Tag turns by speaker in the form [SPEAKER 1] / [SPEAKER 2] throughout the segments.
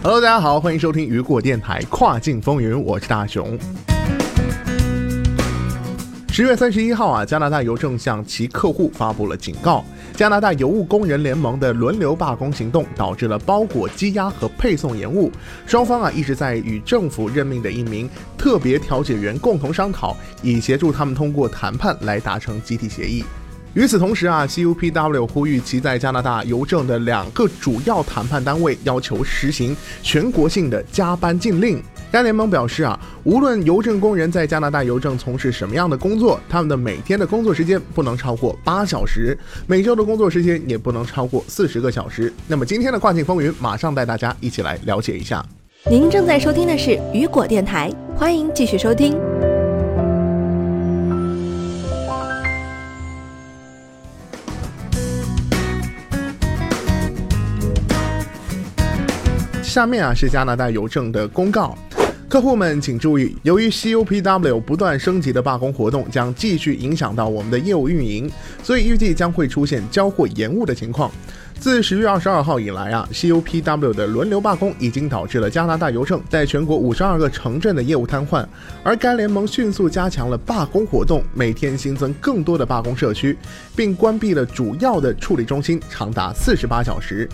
[SPEAKER 1] Hello，大家好，欢迎收听雨果电台跨境风云，我是大熊。十月三十一号啊，加拿大邮政向其客户发布了警告：加拿大邮务工人联盟的轮流罢工行动导致了包裹积压和配送延误。双方啊一直在与政府任命的一名特别调解员共同商讨，以协助他们通过谈判来达成集体协议。与此同时啊，CUPW 呼吁其在加拿大邮政的两个主要谈判单位要求实行全国性的加班禁令。该联盟表示啊，无论邮政工人在加拿大邮政从事什么样的工作，他们的每天的工作时间不能超过八小时，每周的工作时间也不能超过四十个小时。那么今天的跨境风云，马上带大家一起来了解一下。
[SPEAKER 2] 您正在收听的是雨果电台，欢迎继续收听。
[SPEAKER 1] 下面啊是加拿大邮政的公告，客户们请注意，由于 CUPW 不断升级的罢工活动将继续影响到我们的业务运营，所以预计将会出现交货延误的情况。自十月二十二号以来啊，CUPW 的轮流罢工已经导致了加拿大邮政在全国五十二个城镇的业务瘫痪，而该联盟迅速加强了罢工活动，每天新增更多的罢工社区，并关闭了主要的处理中心，长达四十八小时。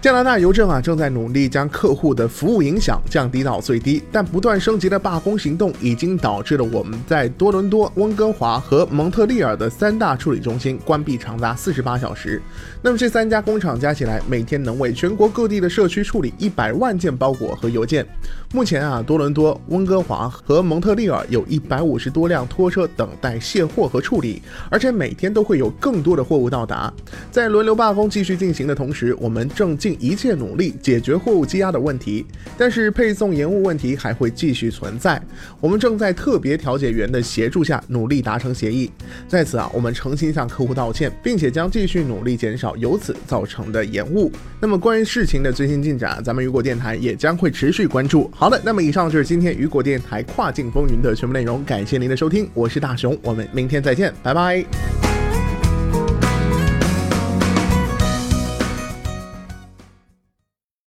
[SPEAKER 1] 加拿大邮政啊正在努力将客户的服务影响降低到最低，但不断升级的罢工行动已经导致了我们在多伦多、温哥华和蒙特利尔的三大处理中心关闭长达四十八小时。那么这三家工厂加起来每天能为全国各地的社区处理一百万件包裹和邮件。目前啊，多伦多、温哥华和蒙特利尔有一百五十多辆拖车等待卸货和处理，而且每天都会有更多的货物到达。在轮流罢工继续进行的同时，我们正尽一切努力解决货物积压的问题，但是配送延误问题还会继续存在。我们正在特别调解员的协助下努力达成协议。在此啊，我们诚心向客户道歉，并且将继续努力减少由此造成的延误。那么关于事情的最新进展，咱们雨果电台也将会持续关注。好的，那么以上就是今天雨果电台跨境风云的全部内容，感谢您的收听，我是大熊，我们明天再见，拜拜。